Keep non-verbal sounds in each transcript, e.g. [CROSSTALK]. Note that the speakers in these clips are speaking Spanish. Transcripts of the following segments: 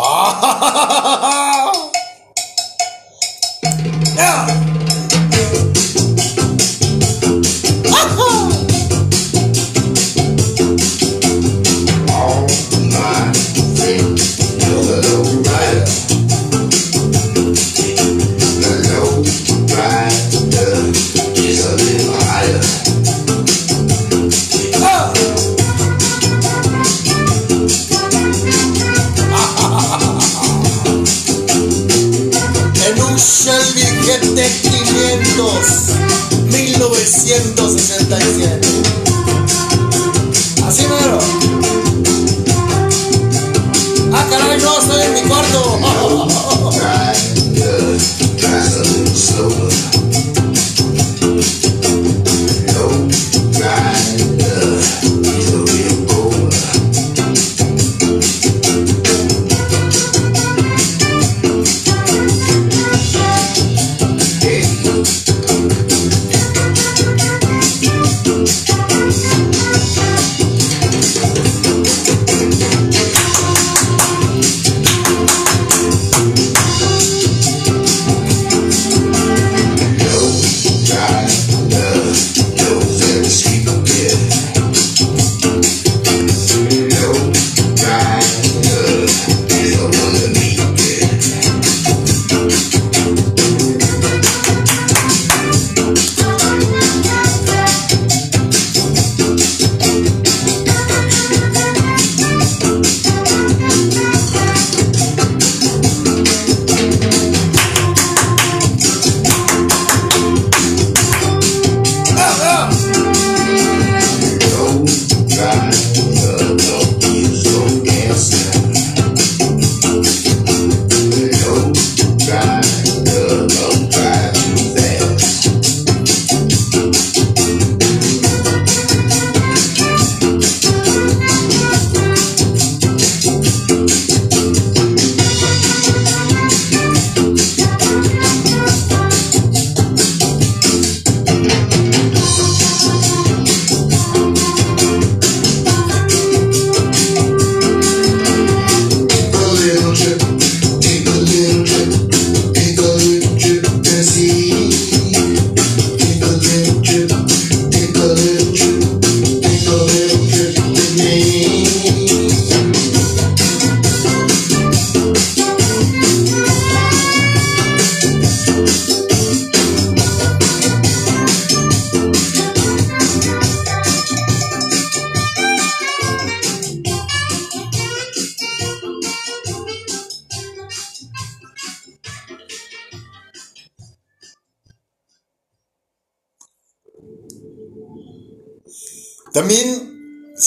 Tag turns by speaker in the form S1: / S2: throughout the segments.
S1: [LAUGHS] En un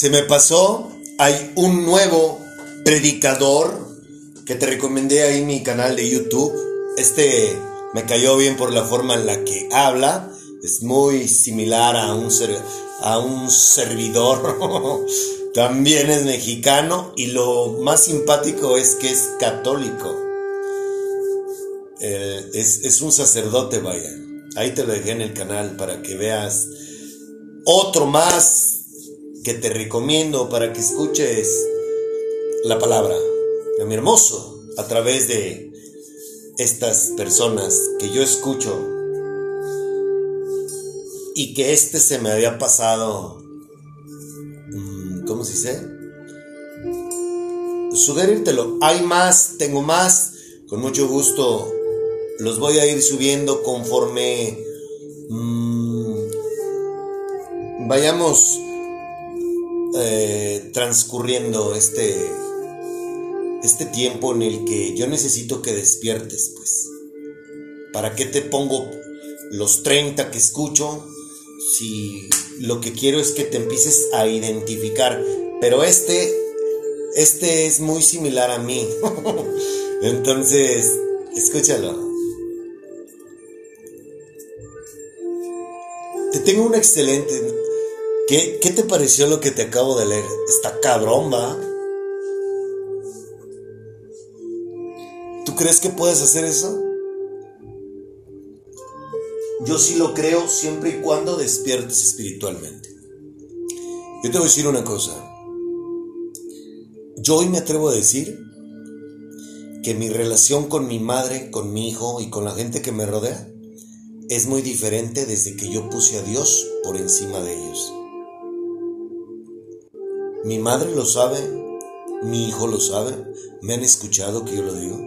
S1: se me pasó, hay un nuevo predicador que te recomendé ahí en mi canal de YouTube. Este me cayó bien por la forma en la que habla. Es muy similar a un, a un servidor. [LAUGHS] También es mexicano y lo más simpático es que es católico. Es, es un sacerdote, vaya. Ahí te lo dejé en el canal para que veas otro más que te recomiendo para que escuches la palabra de mi hermoso a través de estas personas que yo escucho y que este se me había pasado mm, ¿cómo se dice? sugerírtelo hay más, tengo más con mucho gusto los voy a ir subiendo conforme mm, vayamos eh, transcurriendo este este tiempo en el que yo necesito que despiertes, pues. ¿Para qué te pongo los 30 que escucho si lo que quiero es que te empieces a identificar? Pero este este es muy similar a mí. [LAUGHS] Entonces, escúchalo. Te tengo un excelente. ¿Qué, ¿Qué te pareció lo que te acabo de leer? Está cabrón, va. ¿Tú crees que puedes hacer eso? Yo sí lo creo siempre y cuando despiertes espiritualmente. Yo te voy a decir una cosa. Yo hoy me atrevo a decir que mi relación con mi madre, con mi hijo y con la gente que me rodea es muy diferente desde que yo puse a Dios por encima de ellos. Mi madre lo sabe, mi hijo lo sabe, me han escuchado que yo lo digo.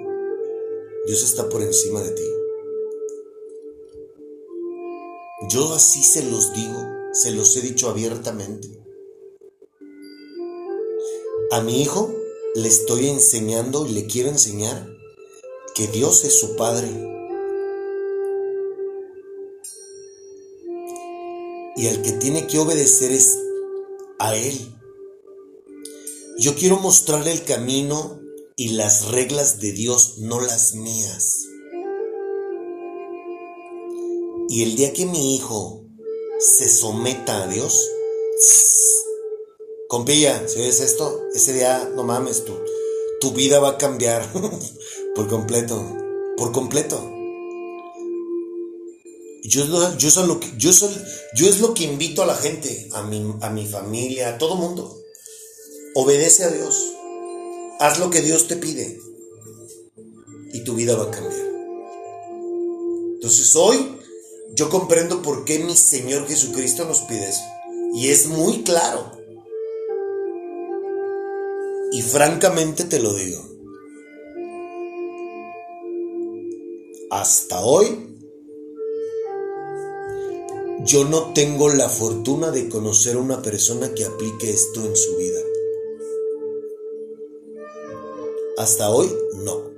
S1: Dios está por encima de ti. Yo así se los digo, se los he dicho abiertamente. A mi hijo le estoy enseñando y le quiero enseñar que Dios es su Padre. Y al que tiene que obedecer es a Él. Yo quiero mostrarle el camino y las reglas de Dios, no las mías. Y el día que mi hijo se someta a Dios, [SNIFFS] compilla, si ves esto, ese día, no mames, tu vida va a cambiar [LAUGHS] por completo, por completo. Yo, yo, yo es lo que invito a la gente, a mi, a mi familia, a todo mundo. Obedece a Dios. Haz lo que Dios te pide. Y tu vida va a cambiar. Entonces hoy yo comprendo por qué mi Señor Jesucristo nos pide eso. Y es muy claro. Y francamente te lo digo. Hasta hoy yo no tengo la fortuna de conocer a una persona que aplique esto en su vida. Hasta hoy no.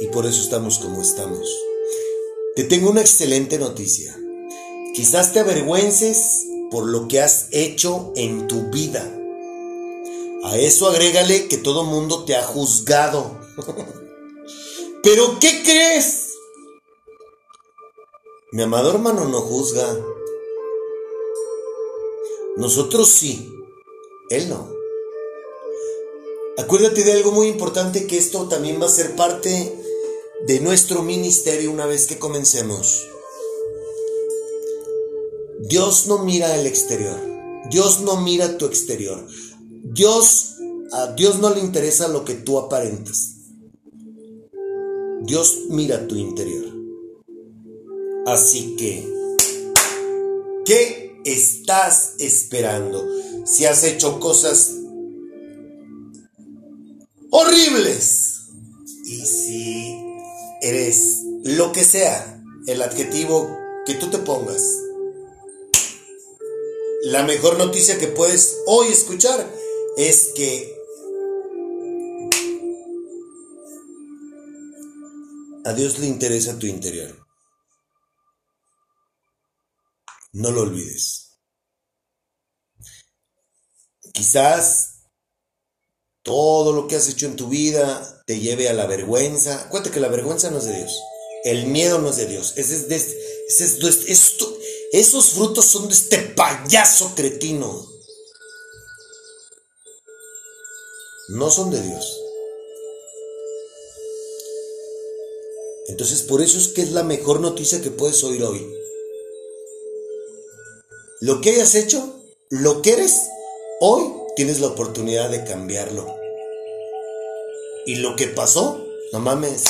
S1: Y por eso estamos como estamos. Te tengo una excelente noticia. Quizás te avergüences por lo que has hecho en tu vida. A eso agrégale que todo mundo te ha juzgado. [LAUGHS] Pero ¿qué crees? Mi amado hermano no juzga. Nosotros sí, Él no. Acuérdate de algo muy importante que esto también va a ser parte de nuestro ministerio una vez que comencemos. Dios no mira el exterior. Dios no mira tu exterior. Dios a Dios no le interesa lo que tú aparentas. Dios mira tu interior. Así que, ¿qué estás esperando? Si has hecho cosas horribles y si eres lo que sea, el adjetivo que tú te pongas, la mejor noticia que puedes hoy escuchar es que A Dios le interesa tu interior. No lo olvides. Quizás todo lo que has hecho en tu vida te lleve a la vergüenza. Cuéntate que la vergüenza no es de Dios. El miedo no es de Dios. esos frutos son de este payaso cretino. No son de Dios. Entonces por eso es que es la mejor noticia que puedes oír hoy. Lo que hayas hecho, lo que eres, hoy tienes la oportunidad de cambiarlo. Y lo que pasó, no mames,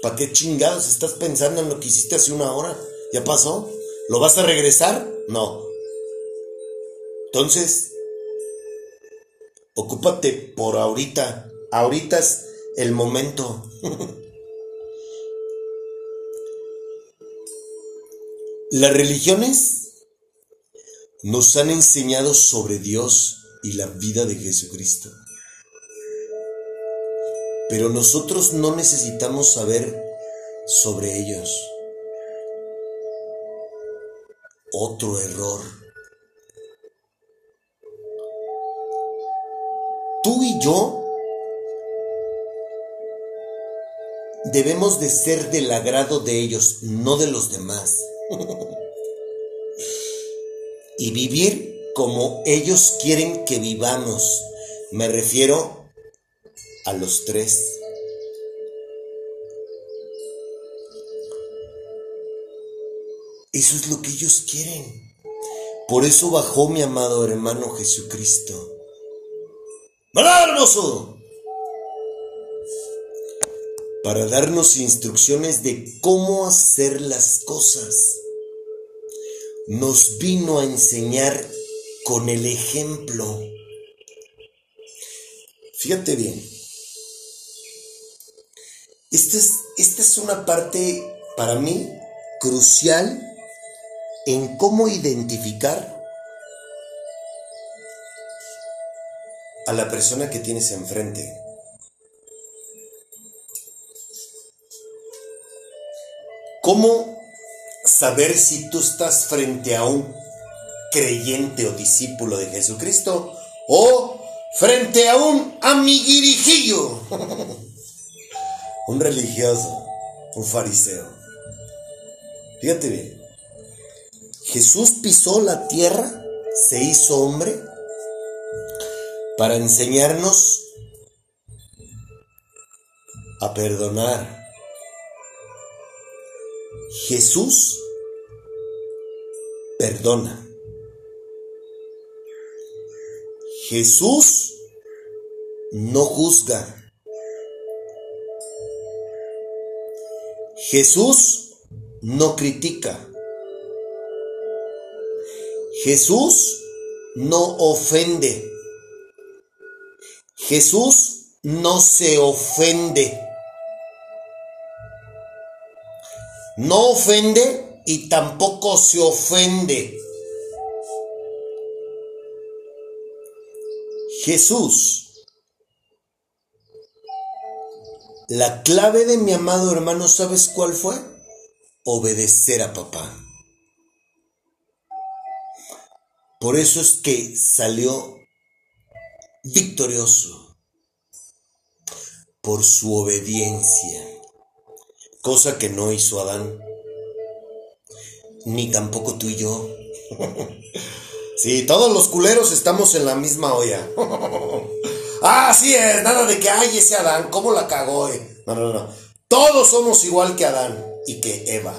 S1: ¿para qué chingados estás pensando en lo que hiciste hace una hora? ¿Ya pasó? ¿Lo vas a regresar? No. Entonces, ocúpate por ahorita. Ahorita es el momento. [LAUGHS] Las religiones nos han enseñado sobre Dios y la vida de Jesucristo. Pero nosotros no necesitamos saber sobre ellos. Otro error. Tú y yo debemos de ser del agrado de ellos, no de los demás. [LAUGHS] y vivir como ellos quieren que vivamos. Me refiero a los tres. Eso es lo que ellos quieren. Por eso bajó mi amado hermano Jesucristo. ¡Verdad! Para darnos instrucciones de cómo hacer las cosas. Nos vino a enseñar con el ejemplo. Fíjate bien. Esta es, esta es una parte para mí crucial en cómo identificar a la persona que tienes enfrente. ¿Cómo saber si tú estás frente a un creyente o discípulo de Jesucristo o frente a un amiguirijillo? [LAUGHS] un religioso, un fariseo. Fíjate bien. Jesús pisó la tierra, se hizo hombre para enseñarnos a perdonar. Jesús perdona. Jesús no juzga. Jesús no critica. Jesús no ofende. Jesús no se ofende. No ofende y tampoco se ofende. Jesús La clave de mi amado hermano, ¿sabes cuál fue? Obedecer a papá. Por eso es que salió victorioso por su obediencia, cosa que no hizo Adán, ni tampoco tú y yo. [LAUGHS] sí, todos los culeros estamos en la misma olla. [LAUGHS] Ah, sí es, nada de que, ay, ese Adán, ¿cómo la cagó? Eh? No, no, no. Todos somos igual que Adán y que Eva.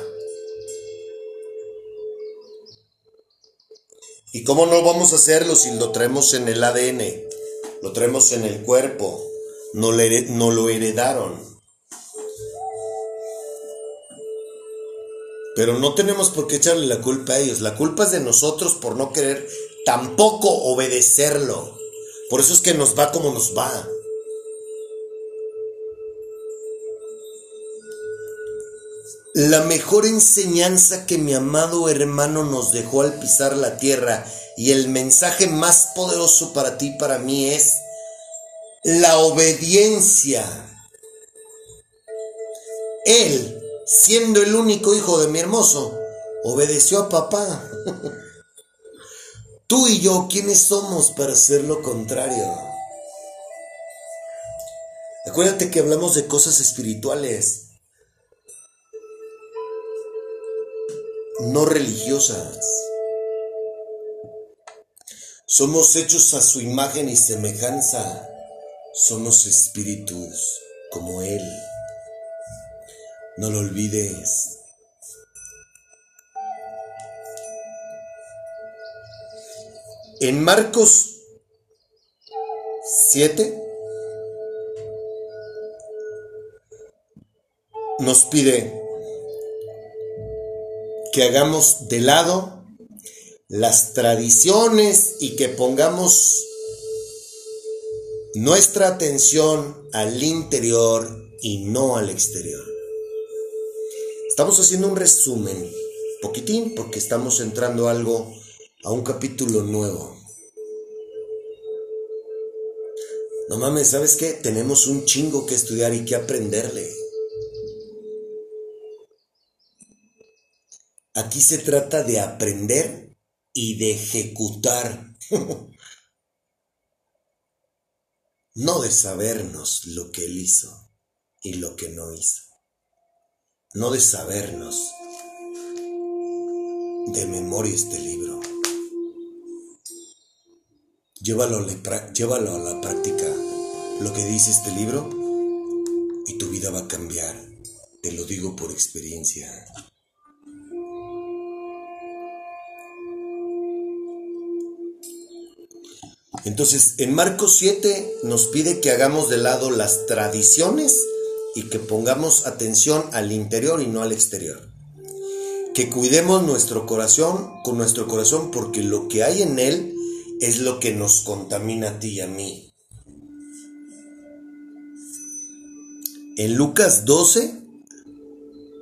S1: ¿Y cómo no vamos a hacerlo si lo traemos en el ADN? Lo traemos en el cuerpo. No lo heredaron. Pero no tenemos por qué echarle la culpa a ellos. La culpa es de nosotros por no querer tampoco obedecerlo. Por eso es que nos va como nos va. La mejor enseñanza que mi amado hermano nos dejó al pisar la tierra y el mensaje más poderoso para ti y para mí es la obediencia. Él, siendo el único hijo de mi hermoso, obedeció a papá. [LAUGHS] Tú y yo, ¿quiénes somos para hacer lo contrario? Acuérdate que hablamos de cosas espirituales, no religiosas. Somos hechos a su imagen y semejanza. Somos espíritus como Él. No lo olvides. En Marcos 7 nos pide que hagamos de lado las tradiciones y que pongamos nuestra atención al interior y no al exterior. Estamos haciendo un resumen, poquitín, porque estamos entrando algo a un capítulo nuevo. No mames, ¿sabes qué? Tenemos un chingo que estudiar y que aprenderle. Aquí se trata de aprender y de ejecutar. [LAUGHS] no de sabernos lo que él hizo y lo que no hizo. No de sabernos de memoria este libro. Llévalo, a la práctica lo que dice este libro y tu vida va a cambiar. Te lo digo por experiencia. Entonces, en Marcos 7 nos pide que hagamos de lado las tradiciones y que pongamos atención al interior y no al exterior. Que cuidemos nuestro corazón con nuestro corazón porque lo que hay en él es lo que nos contamina a ti y a mí. En Lucas 12,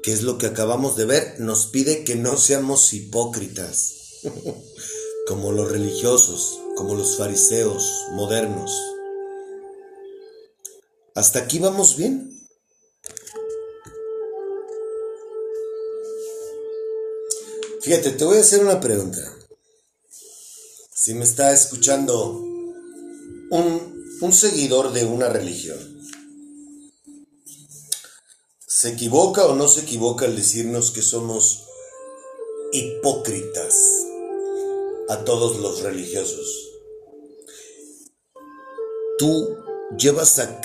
S1: que es lo que acabamos de ver, nos pide que no seamos hipócritas, [LAUGHS] como los religiosos, como los fariseos modernos. ¿Hasta aquí vamos bien? Fíjate, te voy a hacer una pregunta. Si me está escuchando un, un seguidor de una religión, ¿Se equivoca o no se equivoca al decirnos que somos hipócritas a todos los religiosos? Tú llevas a...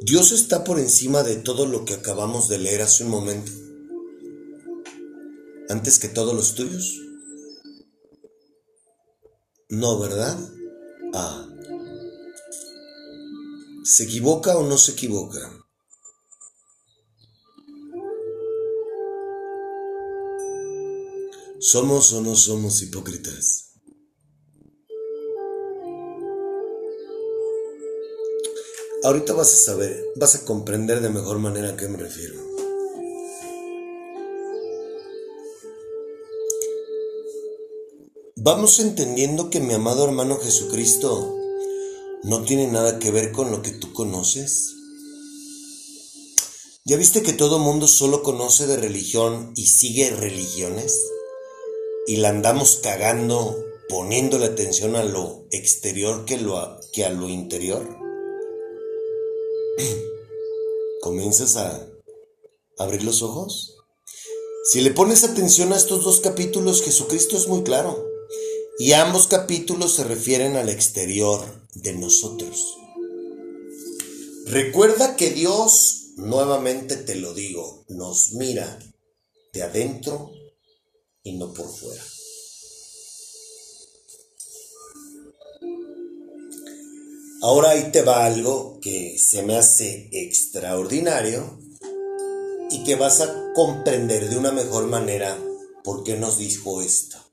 S1: Dios está por encima de todo lo que acabamos de leer hace un momento. Antes que todos los tuyos. No, ¿verdad? Ah. ¿Se equivoca o no se equivoca? ¿Somos o no somos hipócritas? Ahorita vas a saber, vas a comprender de mejor manera a qué me refiero. Vamos entendiendo que mi amado hermano Jesucristo no tiene nada que ver con lo que tú conoces. ¿Ya viste que todo mundo solo conoce de religión y sigue religiones? y la andamos cagando poniendo la atención a lo exterior que, lo, que a lo interior, [CLEARS THROAT] comienzas a abrir los ojos. Si le pones atención a estos dos capítulos, Jesucristo es muy claro. Y ambos capítulos se refieren al exterior de nosotros. Recuerda que Dios, nuevamente te lo digo, nos mira de adentro y no por fuera. Ahora ahí te va algo que se me hace extraordinario y que vas a comprender de una mejor manera por qué nos dijo esto.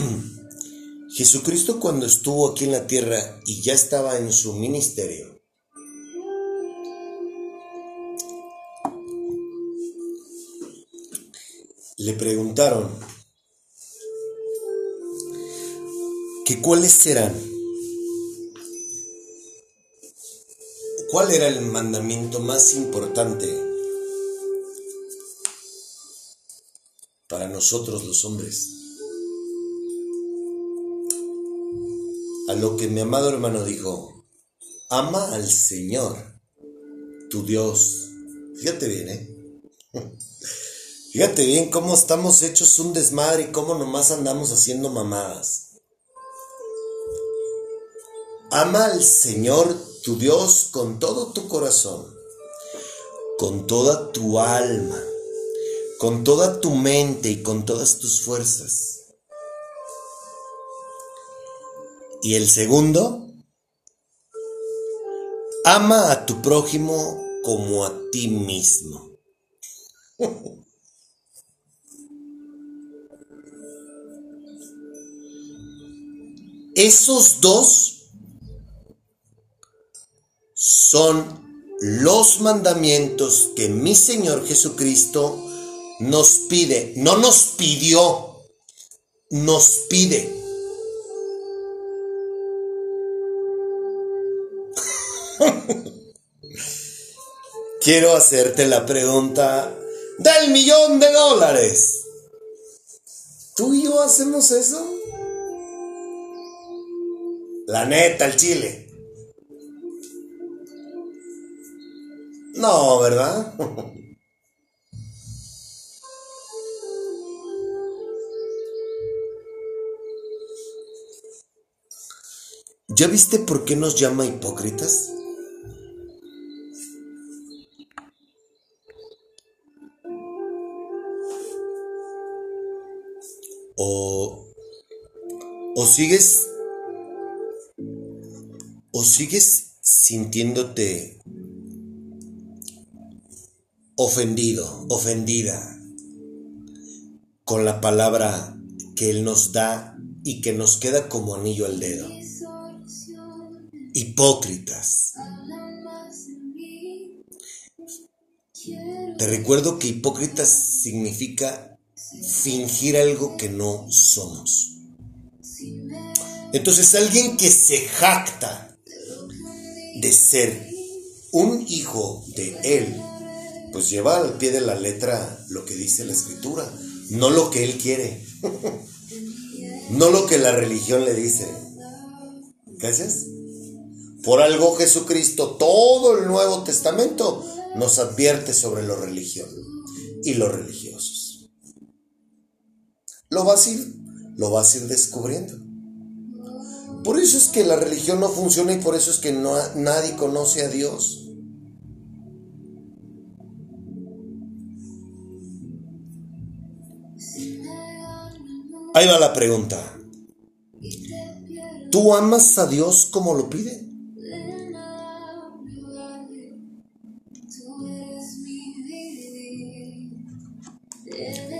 S1: [CLEARS THROAT] Jesucristo cuando estuvo aquí en la tierra y ya estaba en su ministerio, le preguntaron que cuáles serán, cuál era el mandamiento más importante para nosotros los hombres. A lo que mi amado hermano dijo, ama al Señor, tu Dios. Fíjate bien, ¿eh? [LAUGHS] Fíjate bien cómo estamos hechos un desmadre y cómo nomás andamos haciendo mamadas. Ama al Señor tu Dios con todo tu corazón, con toda tu alma, con toda tu mente y con todas tus fuerzas. Y el segundo, ama a tu prójimo como a ti mismo. [LAUGHS] Esos dos son los mandamientos que mi Señor Jesucristo nos pide. No nos pidió, nos pide. [LAUGHS] Quiero hacerte la pregunta del millón de dólares. ¿Tú y yo hacemos eso? La neta, el chile. No, ¿verdad? [LAUGHS] ¿Ya viste por qué nos llama hipócritas? O, o sigues o sigues sintiéndote ofendido, ofendida con la palabra que Él nos da y que nos queda como anillo al dedo. Hipócritas. Te recuerdo que hipócritas significa fingir algo que no somos. Entonces alguien que se jacta de ser un hijo de Él, pues lleva al pie de la letra lo que dice la escritura, no lo que Él quiere, [LAUGHS] no lo que la religión le dice. Gracias. Por algo Jesucristo, todo el Nuevo Testamento nos advierte sobre lo religión y los religiosos. Lo vas a ir, lo vas a ir descubriendo. Por eso es que la religión no funciona y por eso es que no, nadie conoce a Dios. Ahí va la pregunta. ¿Tú amas a Dios como lo pide?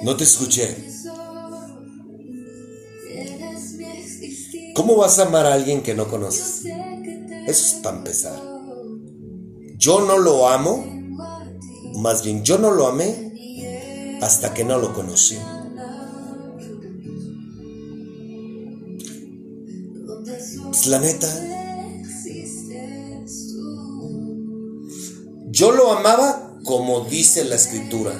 S1: No te escuché. ¿Cómo vas a amar a alguien que no conoces? Eso es para empezar. Yo no lo amo, más bien yo no lo amé hasta que no lo conocí. Pues la neta. Yo lo amaba como dice la escritura.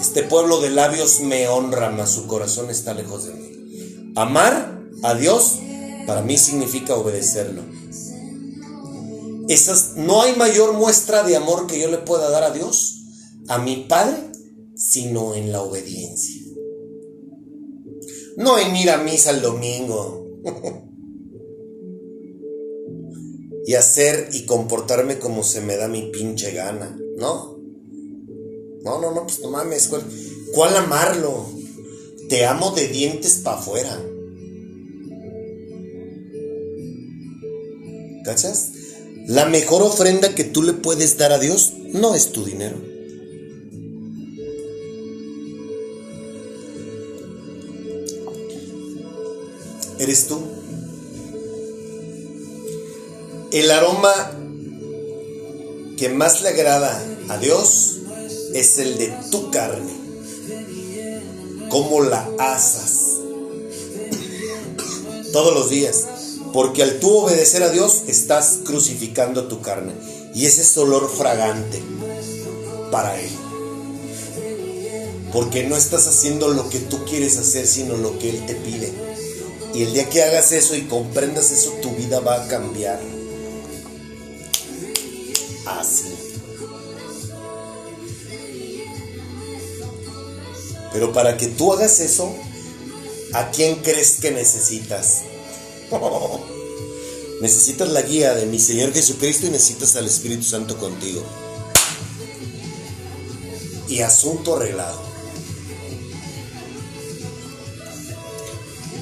S1: Este pueblo de labios me honra, mas su corazón está lejos de mí. Amar a Dios para mí significa obedecerlo. Esas, no hay mayor muestra de amor que yo le pueda dar a Dios, a mi Padre, sino en la obediencia. No en ir a misa el domingo. [LAUGHS] y hacer y comportarme como se me da mi pinche gana, ¿no? No, no, no, pues no mames, ¿cuál, cuál amarlo? Te amo de dientes para afuera. La mejor ofrenda que tú le puedes dar a Dios no es tu dinero. Eres tú. El aroma que más le agrada a Dios es el de tu carne. Cómo la asas. Todos los días. Porque al tú obedecer a Dios estás crucificando tu carne. Y ese es olor fragante para Él. Porque no estás haciendo lo que tú quieres hacer, sino lo que Él te pide. Y el día que hagas eso y comprendas eso, tu vida va a cambiar. Así. Pero para que tú hagas eso, ¿a quién crees que necesitas? [LAUGHS] necesitas la guía de mi Señor Jesucristo y necesitas al Espíritu Santo contigo. Y asunto arreglado.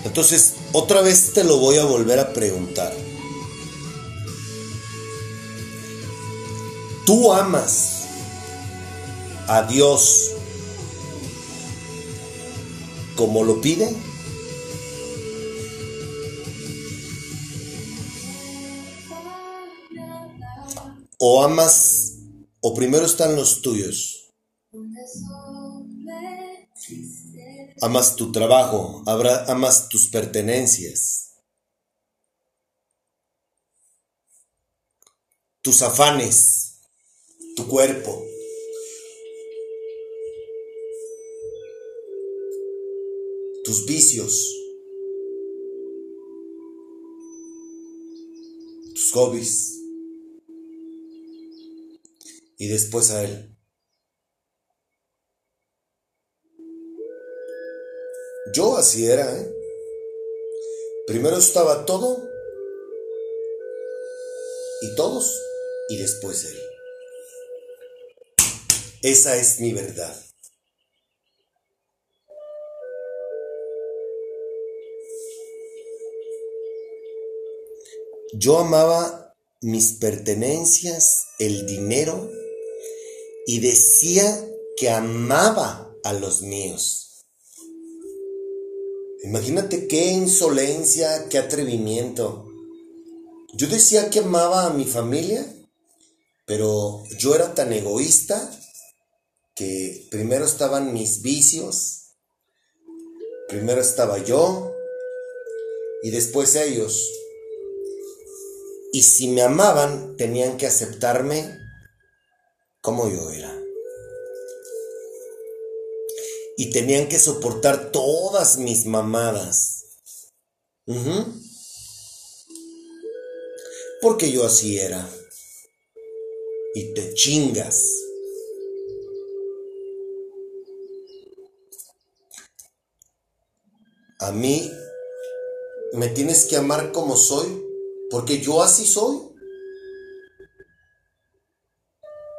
S1: Entonces, otra vez te lo voy a volver a preguntar. ¿Tú amas a Dios como lo pide? O amas, o primero están los tuyos. Amas tu trabajo, amas tus pertenencias, tus afanes, tu cuerpo. tus vicios, tus hobbies y después a él. Yo así era, ¿eh? Primero estaba todo y todos y después él. Esa es mi verdad. Yo amaba mis pertenencias, el dinero, y decía que amaba a los míos. Imagínate qué insolencia, qué atrevimiento. Yo decía que amaba a mi familia, pero yo era tan egoísta que primero estaban mis vicios, primero estaba yo y después ellos. Y si me amaban, tenían que aceptarme como yo era. Y tenían que soportar todas mis mamadas. Porque yo así era. Y te chingas. A mí me tienes que amar como soy, porque yo así soy.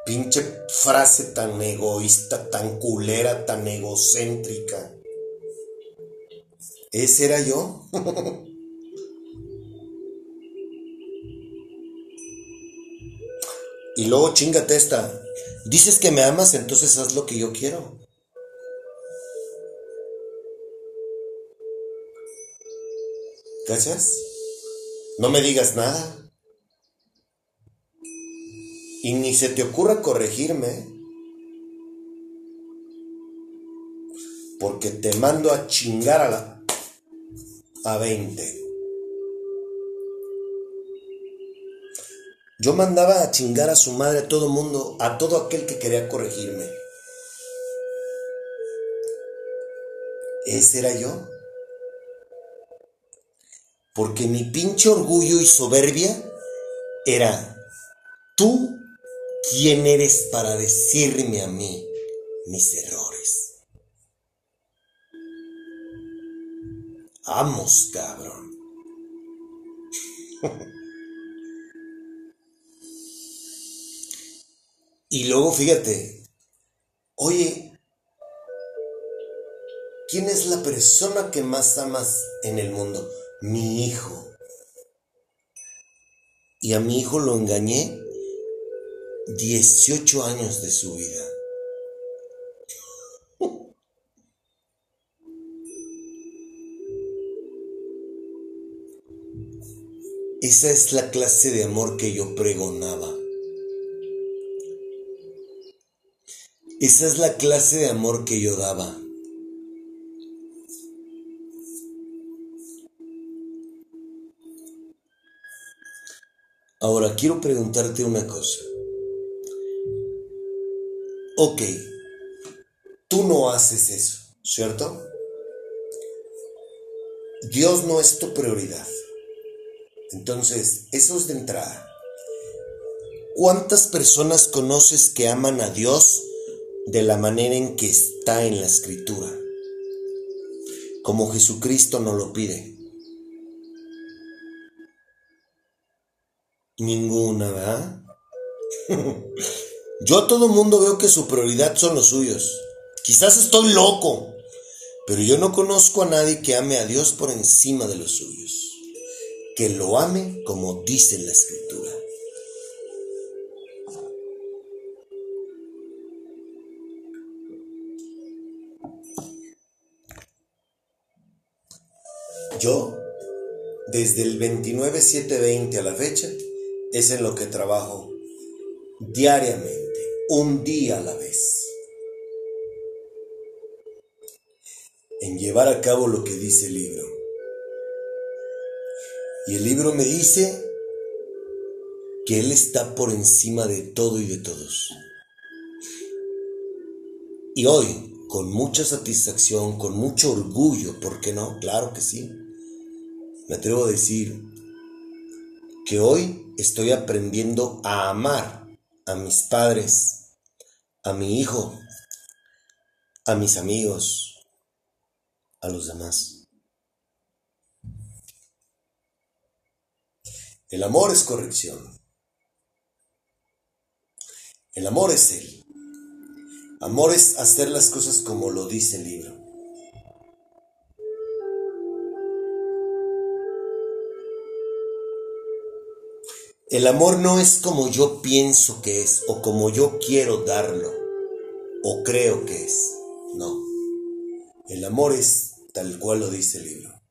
S1: Pinche frase tan egoísta, tan culera, tan egocéntrica. ¿Ese era yo? [LAUGHS] y luego chingate esta. Dices que me amas, entonces haz lo que yo quiero. Gracias. No me digas nada. Y ni se te ocurra corregirme. Porque te mando a chingar a la... a 20. Yo mandaba a chingar a su madre a todo mundo, a todo aquel que quería corregirme. ¿Ese era yo? Porque mi pinche orgullo y soberbia era, tú ¿Quién eres para decirme a mí mis errores? Vamos, cabrón. [LAUGHS] y luego fíjate, oye, ¿quién es la persona que más amas en el mundo? Mi hijo. Y a mi hijo lo engañé 18 años de su vida. [LAUGHS] Esa es la clase de amor que yo pregonaba. Esa es la clase de amor que yo daba. Ahora quiero preguntarte una cosa. Ok, tú no haces eso, ¿cierto? Dios no es tu prioridad. Entonces, eso es de entrada. ¿Cuántas personas conoces que aman a Dios de la manera en que está en la escritura? Como Jesucristo nos lo pide. Ninguna, ¿verdad? [LAUGHS] Yo a todo mundo veo que su prioridad son los suyos. Quizás estoy loco, pero yo no conozco a nadie que ame a Dios por encima de los suyos. Que lo ame como dice la escritura. Yo, desde el 29-7-20 a la fecha, es en lo que trabajo diariamente un día a la vez. En llevar a cabo lo que dice el libro. Y el libro me dice que Él está por encima de todo y de todos. Y hoy, con mucha satisfacción, con mucho orgullo, ¿por qué no? Claro que sí. Me atrevo a decir que hoy estoy aprendiendo a amar a mis padres, a mi hijo, a mis amigos, a los demás. El amor es corrección. El amor es Él. Amor es hacer las cosas como lo dice el libro. El amor no es como yo pienso que es o como yo quiero darlo o creo que es. No. El amor es tal cual lo dice el libro.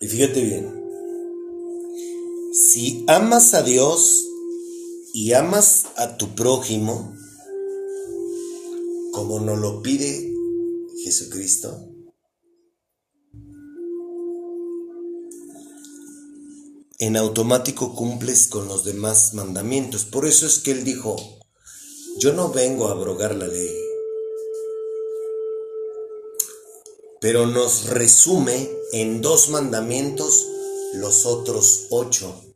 S1: Y fíjate bien, si amas a Dios y amas a tu prójimo, como nos lo pide Jesucristo, en automático cumples con los demás mandamientos. Por eso es que Él dijo, yo no vengo a abrogar la ley, pero nos resume en dos mandamientos los otros ocho.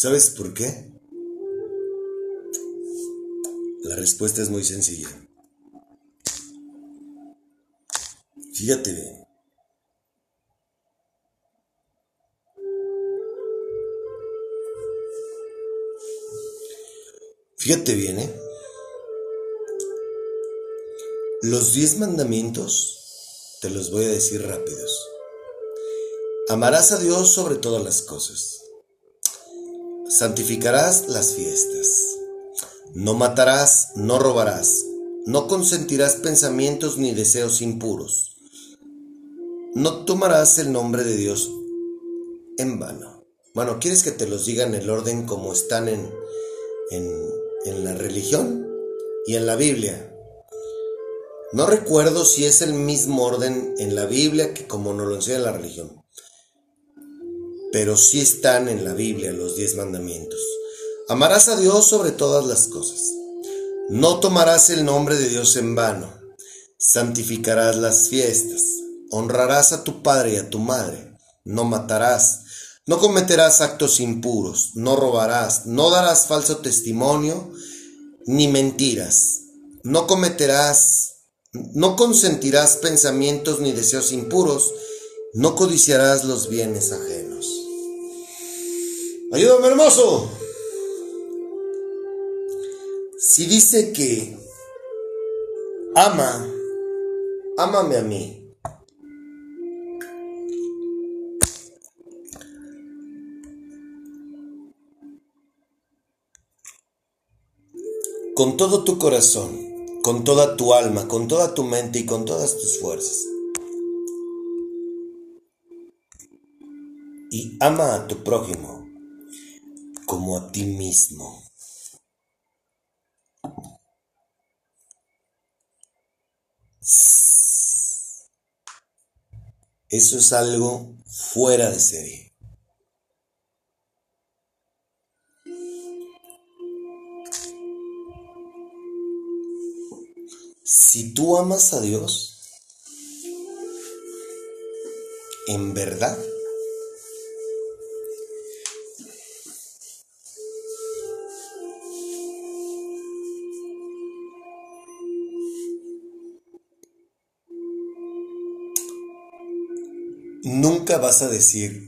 S1: ¿Sabes por qué? La respuesta es muy sencilla. Fíjate bien. Fíjate bien, ¿eh? Los diez mandamientos te los voy a decir rápidos. Amarás a Dios sobre todas las cosas. Santificarás las fiestas. No matarás, no robarás. No consentirás pensamientos ni deseos impuros. No tomarás el nombre de Dios en vano. Bueno, ¿quieres que te los diga en el orden como están en, en, en la religión y en la Biblia? No recuerdo si es el mismo orden en la Biblia que como nos lo enseña la religión. Pero sí están en la Biblia los diez mandamientos. Amarás a Dios sobre todas las cosas. No tomarás el nombre de Dios en vano. Santificarás las fiestas. Honrarás a tu padre y a tu madre. No matarás. No cometerás actos impuros. No robarás. No darás falso testimonio ni mentiras. No cometerás no consentirás pensamientos ni deseos impuros, no codiciarás los bienes ajenos. Ayúdame, hermoso. Si dice que ama, ámame a mí. Con todo tu corazón con toda tu alma, con toda tu mente y con todas tus fuerzas. Y ama a tu prójimo como a ti mismo. Eso es algo fuera de serie. Si tú amas a Dios, en verdad, nunca vas a decir,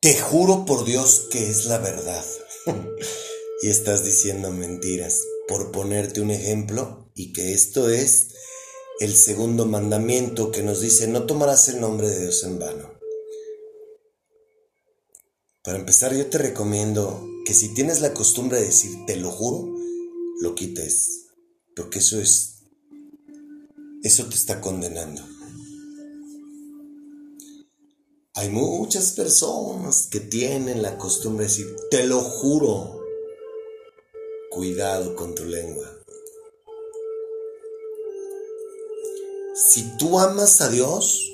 S1: te juro por Dios que es la verdad. [LAUGHS] y estás diciendo mentiras. Por ponerte un ejemplo, y que esto es el segundo mandamiento que nos dice, no tomarás el nombre de Dios en vano. Para empezar, yo te recomiendo que si tienes la costumbre de decir, te lo juro, lo quites, porque eso es, eso te está condenando. Hay muchas personas que tienen la costumbre de decir, te lo juro, Cuidado con tu lengua. Si tú amas a Dios,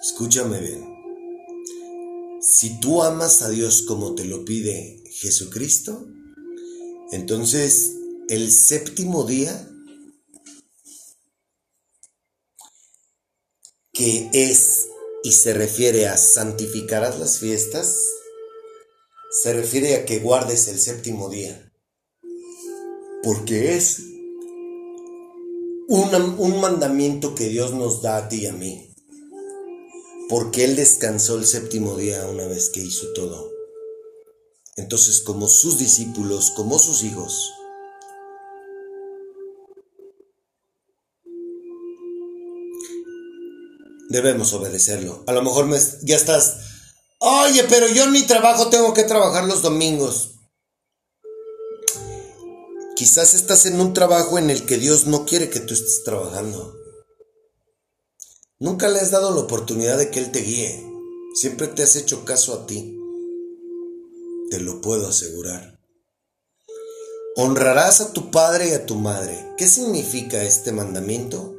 S1: escúchame bien. Si tú amas a Dios como te lo pide Jesucristo, entonces el séptimo día, que es y se refiere a santificarás las fiestas, se refiere a que guardes el séptimo día. Porque es un mandamiento que Dios nos da a ti y a mí. porque Él descansó el séptimo día una vez que hizo todo. Entonces, como sus discípulos, como sus hijos, debemos obedecerlo. A lo mejor me, ya estás, oye, pero yo en mi trabajo tengo que trabajar los domingos. Quizás estás en un trabajo en el que Dios no quiere que tú estés trabajando. Nunca le has dado la oportunidad de que Él te guíe. Siempre te has hecho caso a ti. Te lo puedo asegurar. Honrarás a tu padre y a tu madre. ¿Qué significa este mandamiento?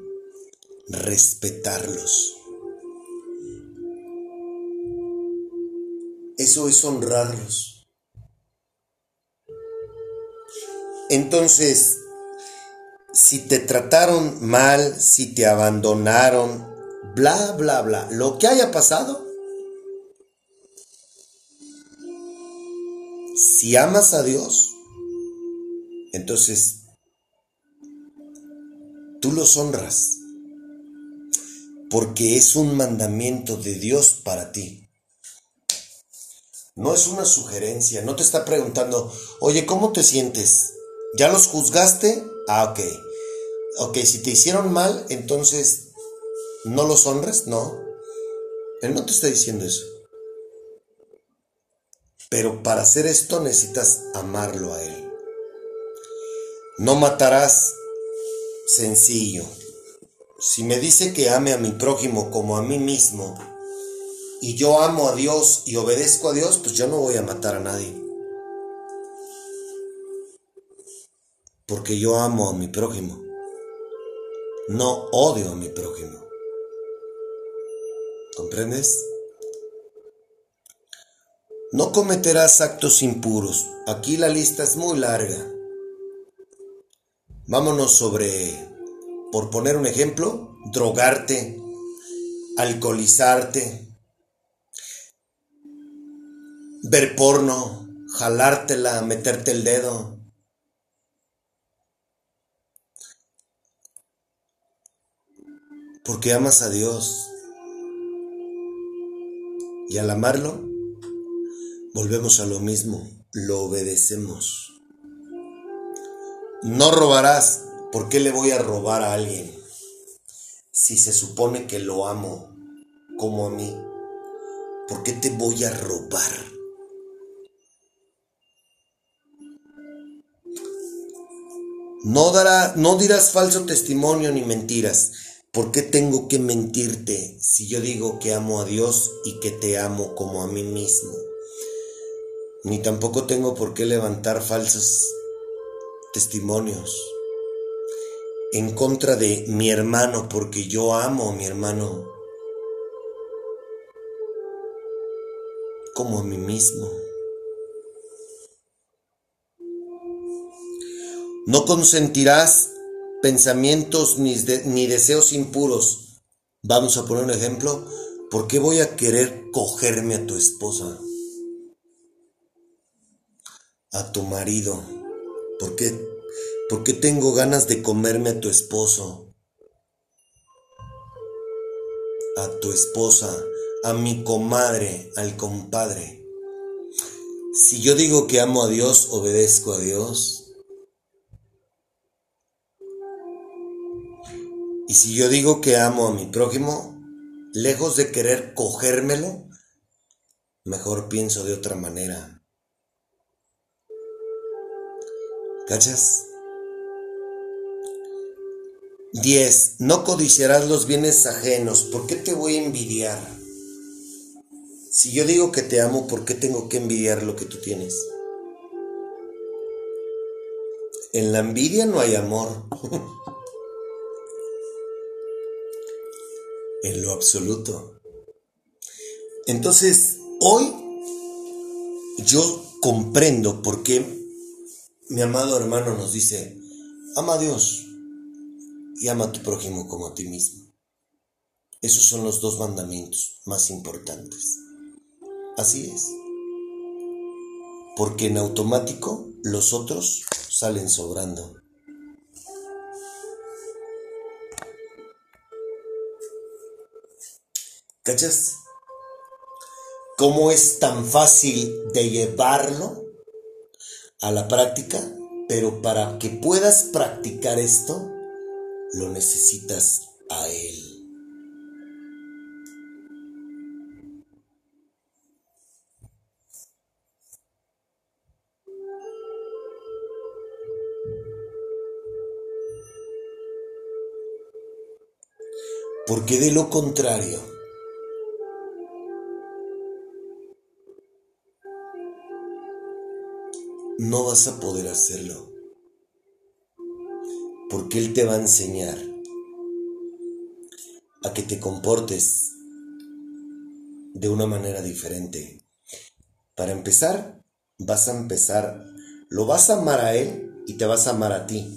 S1: Respetarlos. Eso es honrarlos. Entonces, si te trataron mal, si te abandonaron, bla, bla, bla, lo que haya pasado, si amas a Dios, entonces tú los honras, porque es un mandamiento de Dios para ti. No es una sugerencia, no te está preguntando, oye, ¿cómo te sientes? ¿Ya los juzgaste? Ah, ok. Ok, si te hicieron mal, entonces ¿No los honras? No. Él no te está diciendo eso. Pero para hacer esto necesitas amarlo a Él. No matarás. Sencillo. Si me dice que ame a mi prójimo como a mí mismo, y yo amo a Dios y obedezco a Dios, pues yo no voy a matar a nadie. Porque yo amo a mi prójimo. No odio a mi prójimo. ¿Comprendes? No cometerás actos impuros. Aquí la lista es muy larga. Vámonos sobre, por poner un ejemplo, drogarte, alcoholizarte, ver porno, jalártela, meterte el dedo. Porque amas a Dios. Y al amarlo, volvemos a lo mismo, lo obedecemos. No robarás, ¿por qué le voy a robar a alguien? Si se supone que lo amo como a mí, ¿por qué te voy a robar? No, dará, no dirás falso testimonio ni mentiras ¿Por qué tengo que mentirte si yo digo que amo a Dios y que te amo como a mí mismo? Ni tampoco tengo por qué levantar falsos testimonios en contra de mi hermano porque yo amo a mi hermano como a mí mismo. No consentirás pensamientos ni, deseos impuros. Vamos a poner un ejemplo. ¿Por qué voy a querer cogerme a tu esposa? A tu marido. ¿Por qué, ¿Por qué tengo ganas de comerme a tu esposo? A tu esposa, a mi comadre, al compadre. Si yo digo que amo a Dios, obedezco a Dios. Y si yo digo que amo a mi prójimo, lejos de querer cogérmelo, mejor pienso de otra manera. ¿Cachas? 10. No codiciarás los bienes ajenos. ¿Por qué te voy a envidiar? Si yo digo que te amo, ¿por qué tengo que envidiar lo que tú tienes? En la envidia no hay amor. [LAUGHS] en lo absoluto. Entonces, hoy yo comprendo por qué mi amado hermano nos dice, ama a Dios y ama a tu prójimo como a ti mismo. Esos son los dos mandamientos más importantes. Así es. Porque en automático los otros salen sobrando. ¿Cachas?
S2: cómo es tan fácil de llevarlo a la práctica, pero para que puedas practicar esto, lo necesitas a Él. Porque de lo contrario, no vas a poder hacerlo. Porque Él te va a enseñar a que te comportes de una manera diferente. Para empezar, vas a empezar, lo vas a amar a Él y te vas a amar a ti.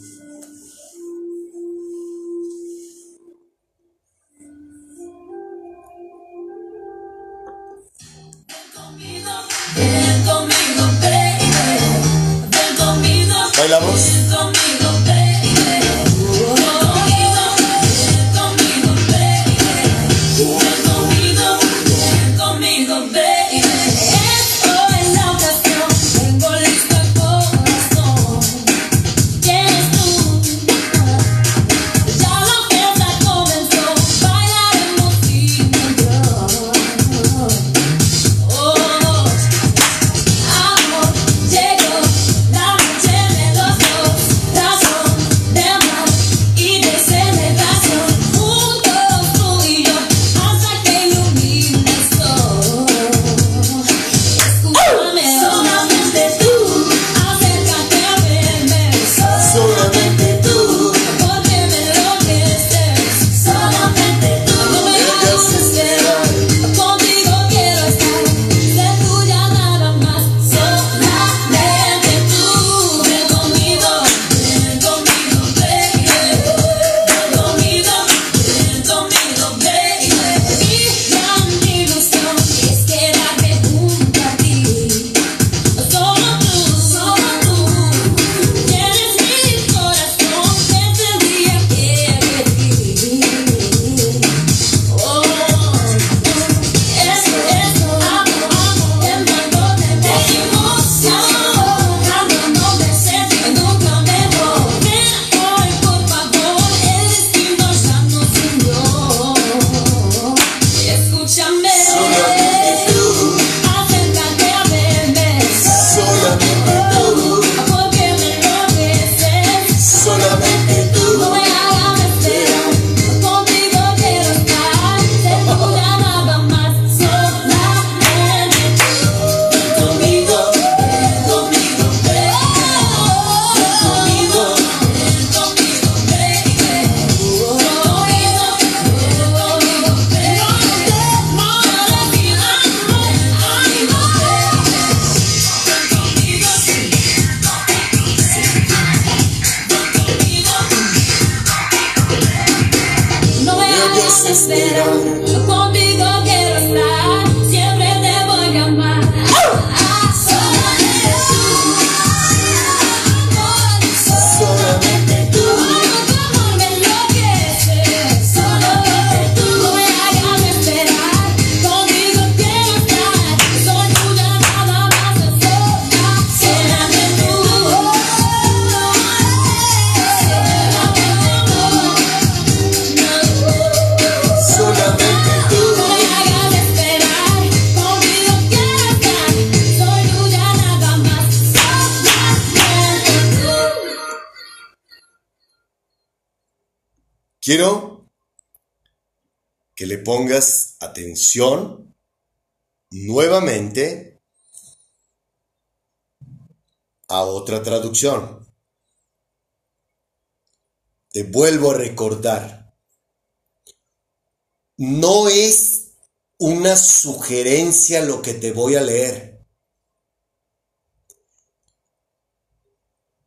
S2: Nuevamente a otra traducción. Te vuelvo a recordar. No es una sugerencia lo que te voy a leer.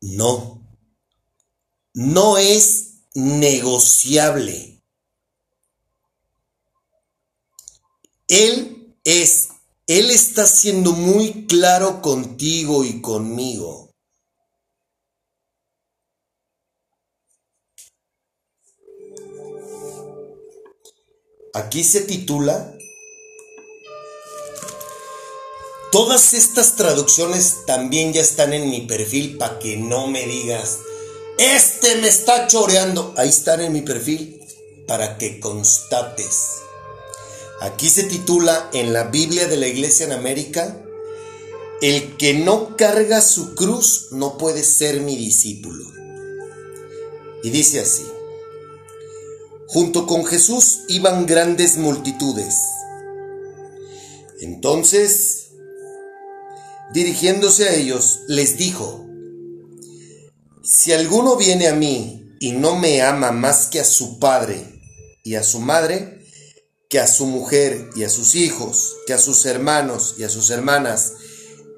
S2: No. No es negociable. Él es, Él está siendo muy claro contigo y conmigo. Aquí se titula
S1: Todas estas traducciones también ya están en mi perfil para que no me digas, este me está choreando. Ahí están en mi perfil para que constates. Aquí se titula en la Biblia de la Iglesia en América, el que no carga su cruz no puede ser mi discípulo. Y dice así, junto con Jesús iban grandes multitudes. Entonces Dirigiéndose a ellos, les dijo, Si alguno viene a mí y no me ama más que a su padre y a su madre, que a su mujer y a sus hijos, que a sus hermanos y a sus hermanas,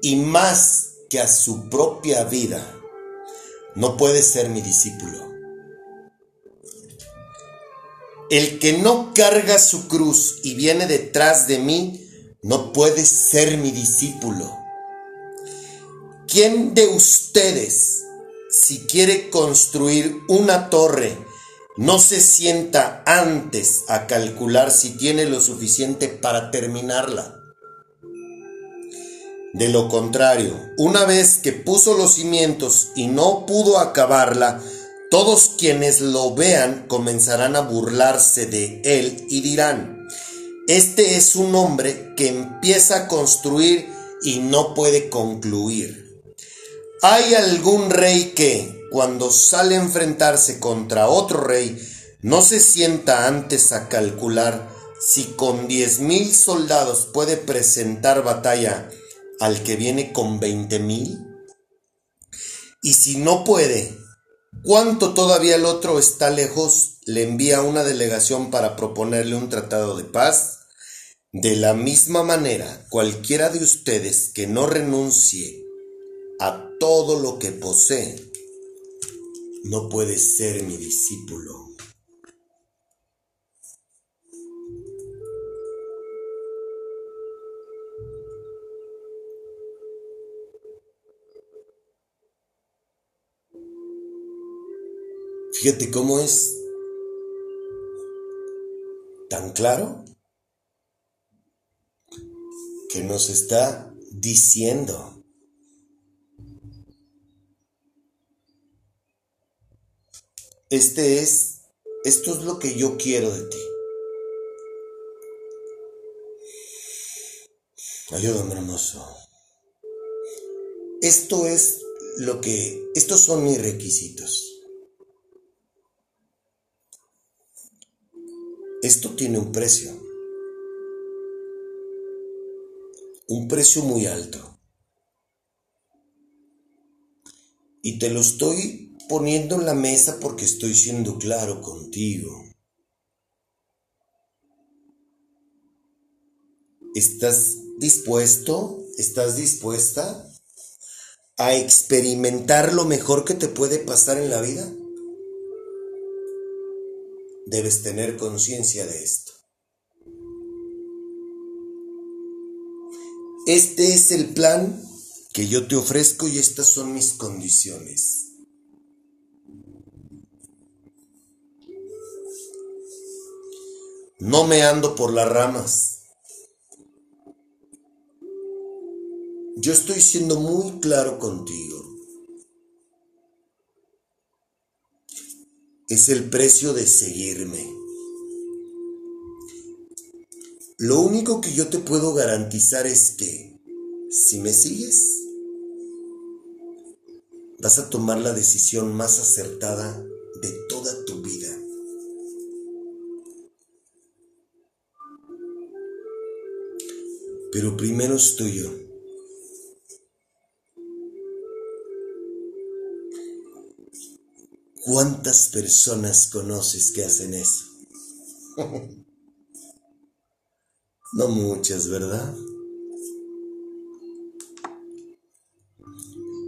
S1: y más que a su propia vida, no puede ser mi discípulo. El que no carga su cruz y viene detrás de mí, no puede ser mi discípulo. ¿Quién de ustedes, si quiere construir una torre, no se sienta antes a calcular si tiene lo suficiente para terminarla? De lo contrario, una vez que puso los cimientos y no pudo acabarla, todos quienes lo vean comenzarán a burlarse de él y dirán, este es un hombre que empieza a construir y no puede concluir. ¿Hay algún rey que, cuando sale a enfrentarse contra otro rey, no se sienta antes a calcular si con diez mil soldados puede presentar batalla al que viene con veinte mil? Y si no puede, ¿cuánto todavía el otro está lejos? Le envía una delegación para proponerle un tratado de paz. De la misma manera, cualquiera de ustedes que no renuncie a todo lo que posee, no puede ser mi discípulo. Fíjate cómo es tan claro que nos está diciendo Este es, esto es lo que yo quiero de ti. Ayúdame, hermoso. Esto es lo que, estos son mis requisitos. Esto tiene un precio. Un precio muy alto. Y te lo estoy poniendo en la mesa porque estoy siendo claro contigo. ¿Estás dispuesto? ¿Estás dispuesta a experimentar lo mejor que te puede pasar en la vida? Debes tener conciencia de esto. Este es el plan que yo te ofrezco y estas son mis condiciones. No me ando por las ramas. Yo estoy siendo muy claro contigo. Es el precio de seguirme. Lo único que yo te puedo garantizar es que si me sigues, vas a tomar la decisión más acertada de toda pero primero estoy yo. ¿Cuántas personas conoces que hacen eso? [LAUGHS] no muchas, ¿verdad?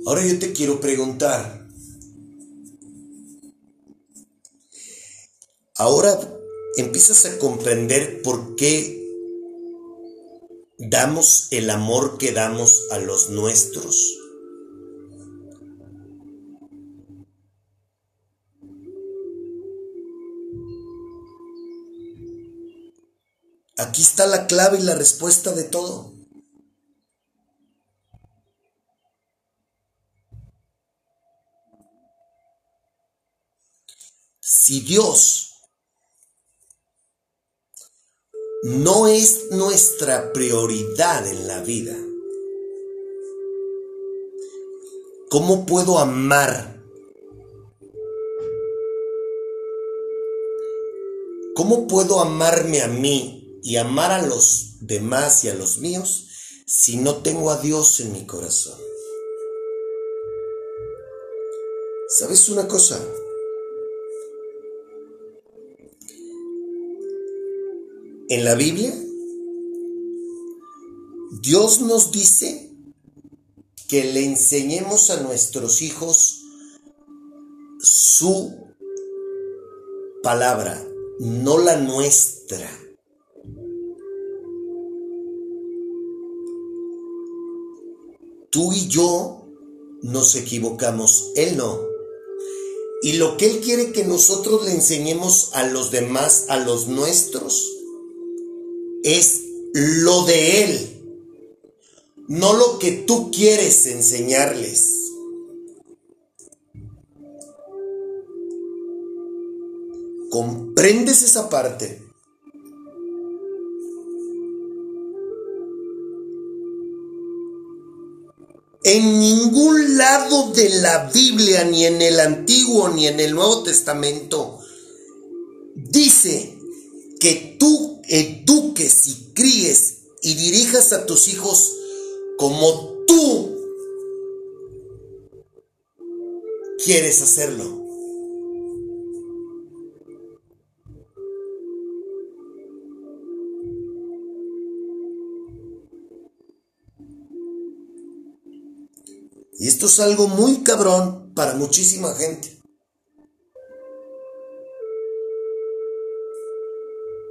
S1: Ahora yo te quiero preguntar. Ahora empiezas a comprender por qué damos el amor que damos a los nuestros. Aquí está la clave y la respuesta de todo. Si Dios no es nuestra prioridad en la vida, ¿cómo puedo amar? ¿Cómo puedo amarme a mí y amar a los demás y a los míos si no tengo a Dios en mi corazón? ¿Sabes una cosa? En la Biblia, Dios nos dice que le enseñemos a nuestros hijos su palabra, no la nuestra. Tú y yo nos equivocamos, Él no. Y lo que Él quiere que nosotros le enseñemos a los demás, a los nuestros, es lo de Él, no lo que tú quieres enseñarles. ¿Comprendes esa parte? En ningún lado de la Biblia, ni en el Antiguo ni en el Nuevo Testamento, dice que tú eduques y críes y dirijas a tus hijos como tú quieres hacerlo. Y esto es algo muy cabrón para muchísima gente.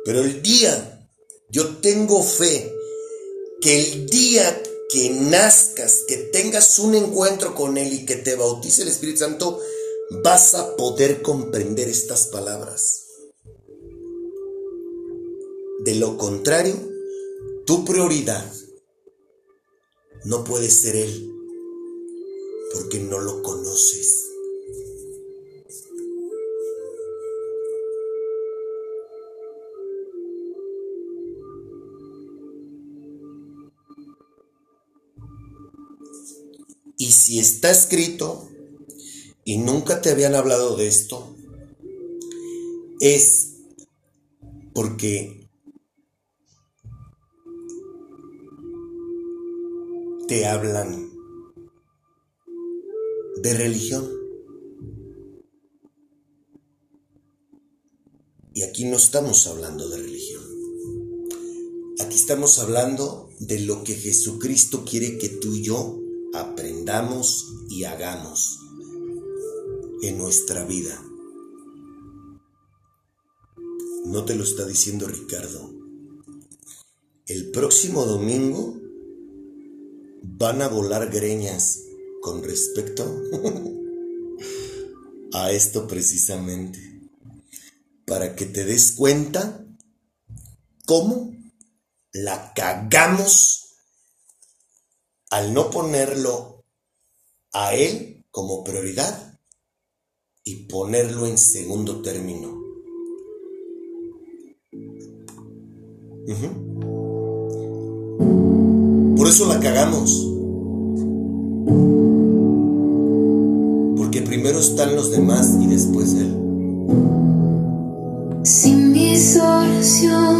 S1: Pero el día, yo tengo fe, que el día que nazcas, que tengas un encuentro con Él y que te bautice el Espíritu Santo, vas a poder comprender estas palabras. De lo contrario, tu prioridad no puede ser Él porque no lo conoces. Y si está escrito y nunca te habían hablado de esto, es porque te hablan de religión. Y aquí no estamos hablando de religión. Aquí estamos hablando de lo que Jesucristo quiere que tú y yo aprendamos y hagamos en nuestra vida. No te lo está diciendo Ricardo. El próximo domingo van a volar greñas con respecto [LAUGHS] a esto precisamente, para que te des cuenta cómo la cagamos al no ponerlo a él como prioridad y ponerlo en segundo término. Por eso la cagamos. primero están los demás y después Él.
S3: Si mis oraciones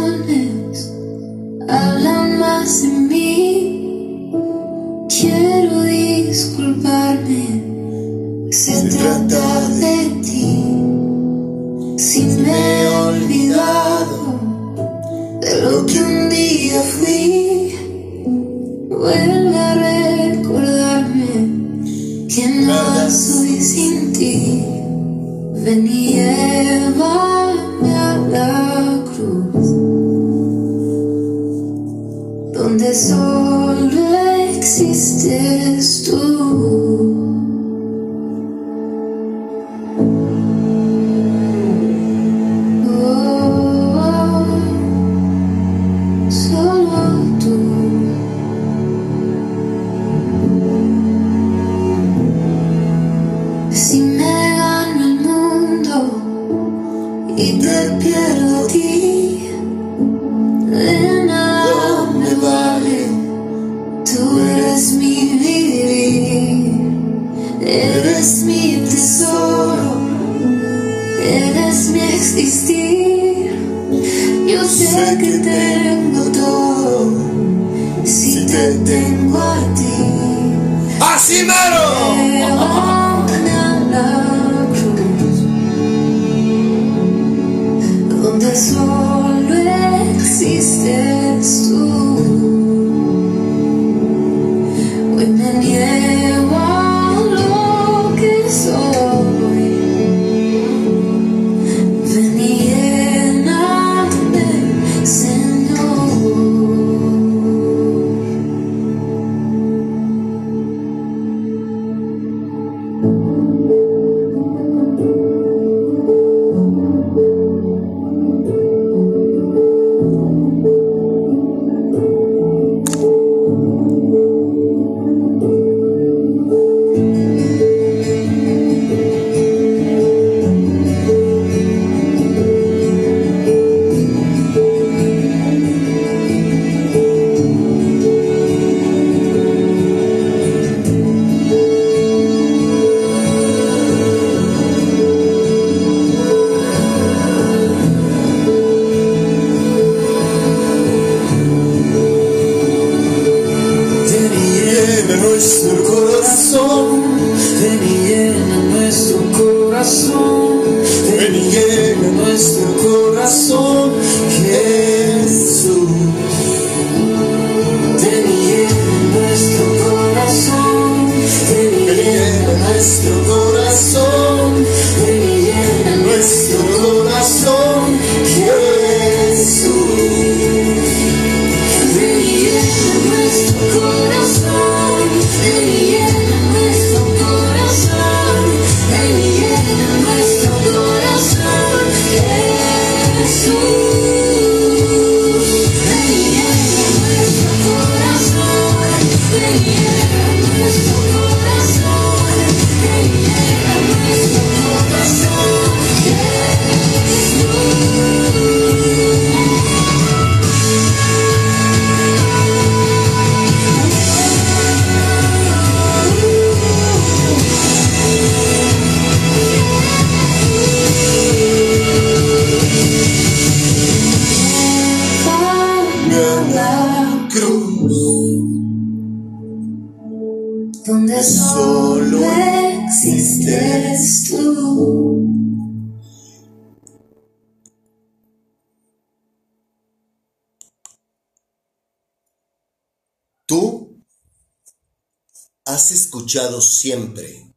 S1: has escuchado siempre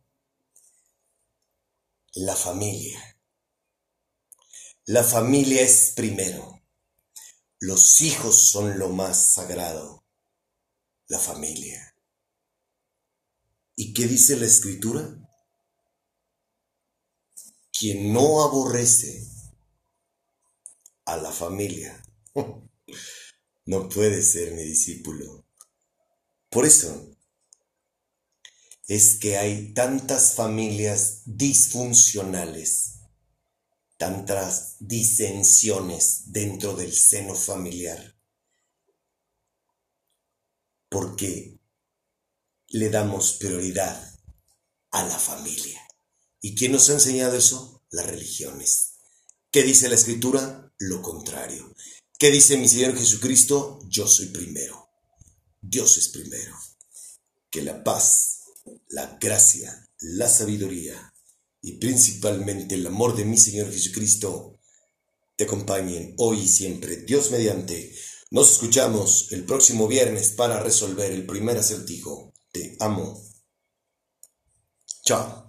S1: la familia. La familia es primero. Los hijos son lo más sagrado. La familia. ¿Y qué dice la escritura? Quien no aborrece a la familia [LAUGHS] no puede ser mi discípulo. Por eso es que hay tantas familias disfuncionales, tantas disensiones dentro del seno familiar, porque le damos prioridad a la familia. ¿Y quién nos ha enseñado eso? Las religiones. ¿Qué dice la escritura? Lo contrario. ¿Qué dice mi Señor Jesucristo? Yo soy primero. Dios es primero. Que la paz, la gracia, la sabiduría y principalmente el amor de mi Señor Jesucristo te acompañen hoy y siempre. Dios mediante. Nos escuchamos el próximo viernes para resolver el primer acertijo. Te amo. Chao.